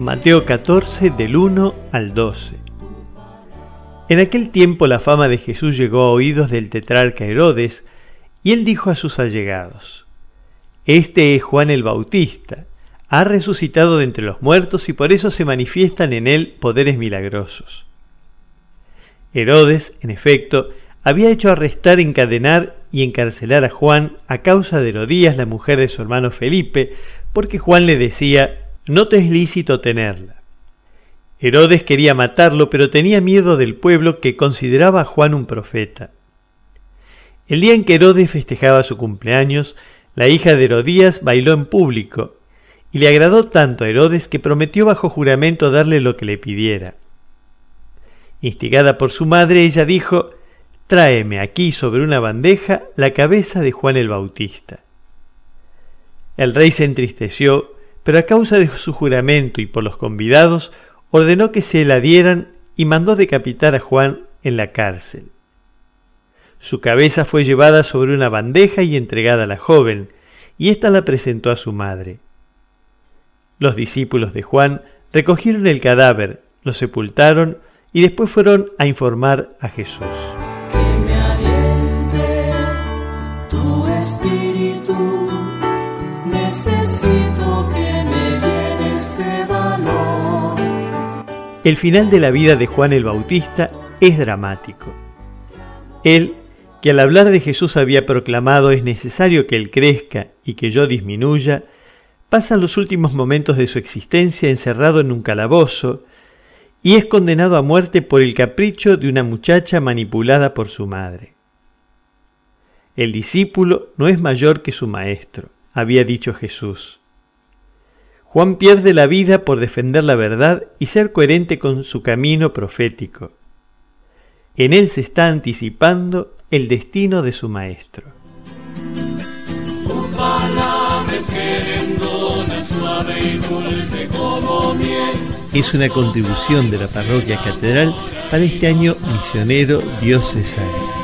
Mateo 14 del 1 al 12. En aquel tiempo la fama de Jesús llegó a oídos del tetrarca Herodes, y él dijo a sus allegados, Este es Juan el Bautista, ha resucitado de entre los muertos y por eso se manifiestan en él poderes milagrosos. Herodes, en efecto, había hecho arrestar, encadenar y encarcelar a Juan a causa de Herodías, la mujer de su hermano Felipe, porque Juan le decía, no te es lícito tenerla. Herodes quería matarlo, pero tenía miedo del pueblo que consideraba a Juan un profeta. El día en que Herodes festejaba su cumpleaños, la hija de Herodías bailó en público, y le agradó tanto a Herodes que prometió bajo juramento darle lo que le pidiera. Instigada por su madre, ella dijo, Tráeme aquí sobre una bandeja la cabeza de Juan el Bautista. El rey se entristeció pero a causa de su juramento y por los convidados, ordenó que se la dieran y mandó decapitar a Juan en la cárcel. Su cabeza fue llevada sobre una bandeja y entregada a la joven, y ésta la presentó a su madre. Los discípulos de Juan recogieron el cadáver, lo sepultaron y después fueron a informar a Jesús. tu espíritu, necesito El final de la vida de Juan el Bautista es dramático. Él, que al hablar de Jesús había proclamado es necesario que Él crezca y que yo disminuya, pasa los últimos momentos de su existencia encerrado en un calabozo y es condenado a muerte por el capricho de una muchacha manipulada por su madre. El discípulo no es mayor que su maestro, había dicho Jesús. Juan pierde la vida por defender la verdad y ser coherente con su camino profético. En él se está anticipando el destino de su maestro. Es una contribución de la parroquia catedral para este año misionero diocesano.